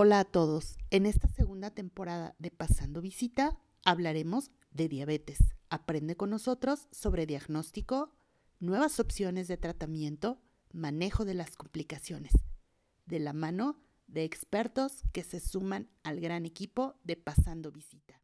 Hola a todos. En esta segunda temporada de Pasando Visita hablaremos de diabetes. Aprende con nosotros sobre diagnóstico, nuevas opciones de tratamiento, manejo de las complicaciones, de la mano de expertos que se suman al gran equipo de Pasando Visita.